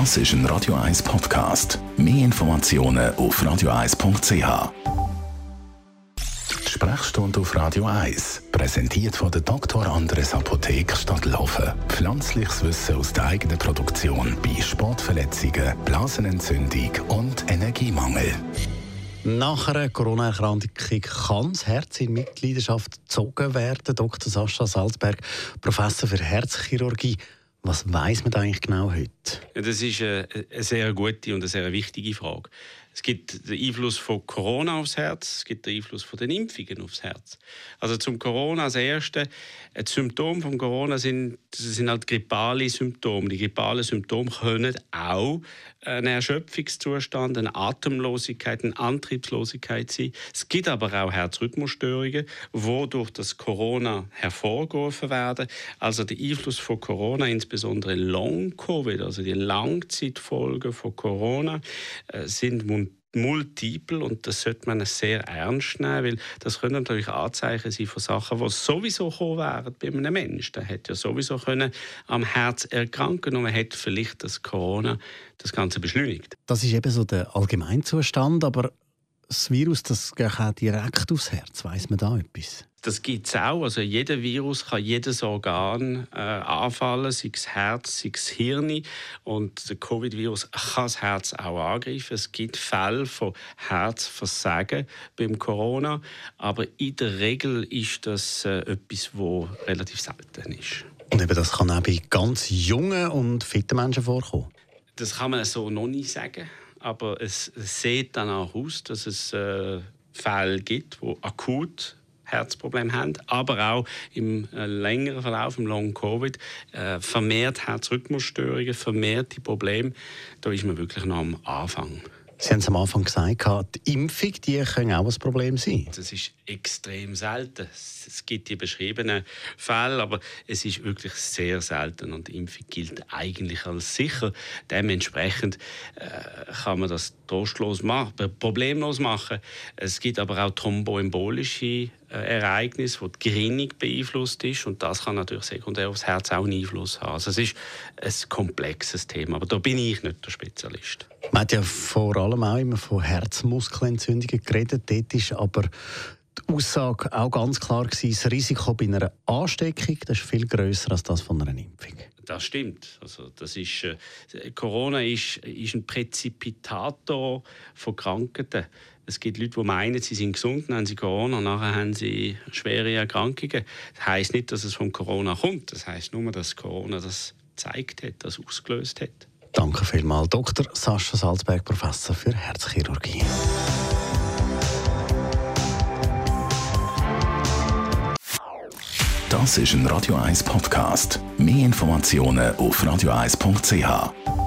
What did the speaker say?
Das ist ein Radio 1 Podcast. Mehr Informationen auf radio1.ch. Sprechstunde auf Radio 1, präsentiert von der Dr. Andres Apotheke Stadtlaufen. Pflanzliches Wissen aus der eigenen Produktion bei Sportverletzungen, Blasenentzündung und Energiemangel. Nach einer Corona-Erkrankung kann das Herz in Mitgliedschaft gezogen werden. Dr. Sascha Salzberg, Professor für Herzchirurgie. Was weiß man eigentlich genau heute? Das ist eine, sehr gute und eine sehr wichtige Frage. Es gibt den Einfluss von Corona aufs Herz, es gibt den Einfluss von den Impfungen aufs Herz. Also zum Corona als erste, ein Symptom von Corona sind, sind halt grippale Symptome. Die grippalen Symptome können auch ein Erschöpfungszustand, eine Atemlosigkeit, eine Antriebslosigkeit sein. Es gibt aber auch Herzrhythmusstörungen, die durch das Corona hervorgerufen werden. Also der Einfluss von Corona, insbesondere Long-Covid, also die Langzeitfolgen von Corona, äh, sind multiple und das sollte man sehr ernst nehmen, weil das können natürlich Anzeichen sein von Sachen, die sowieso kommen wären bei einem Menschen. Der hätte ja sowieso können am Herz erkranken und man hätte vielleicht das Corona das Ganze beschleunigt. Das ist eben so der Allgemeinzustand, aber das Virus das geht auch direkt aufs Herz. Weiß man da etwas? Das gibt es auch. Also jeder Virus kann jedes Organ äh, anfallen, sei es Herz, sei es Hirn. Und der Covid-Virus kann das Herz auch angreifen. Es gibt Fälle von Herzversagen beim Corona. Aber in der Regel ist das äh, etwas, das relativ selten ist. Und eben das kann auch bei ganz jungen und fitten Menschen vorkommen? Das kann man so noch nicht sagen aber es sieht dann auch aus, dass es äh, Fälle gibt, die akut Herzprobleme haben, aber auch im äh, längeren Verlauf, im Long Covid, äh, vermehrt Herzrhythmusstörungen, vermehrt die Probleme. Da ist man wirklich noch am Anfang. Sie haben es am Anfang gesagt, die Impfung die kann auch ein Problem sein. Das ist extrem selten. Es gibt die beschriebenen Fälle, aber es ist wirklich sehr selten und die Impfung gilt eigentlich als sicher. Dementsprechend äh, kann man das trostlos machen, problemlos machen. Es gibt aber auch thromboembolische äh, Ereignis, das die Gerinnung beeinflusst ist. Und das kann natürlich sekundär aufs Herz auch einen Einfluss haben. Also es ist ein komplexes Thema, aber da bin ich nicht der Spezialist. Man hat ja vor allem auch immer von Herzmuskelentzündungen geredet. Dort ist aber die Aussage auch ganz klar gewesen, das Risiko bei einer Ansteckung das ist viel größer als das von einer Impfung. Das stimmt. Also das ist, äh, Corona ist, ist ein Präzipitator von Krankheiten. Es gibt Leute, die meinen, sie sind gesund, dann haben sie Corona, und nachher haben sie schwere Erkrankungen. Das heißt nicht, dass es von Corona kommt. Das heißt nur, dass Corona das gezeigt hat, das ausgelöst hat. Danke vielmals, Dr. Sascha Salzberg, Professor für Herzchirurgie. Das ist ein Radio 1 Podcast. Mehr Informationen auf radio1.ch.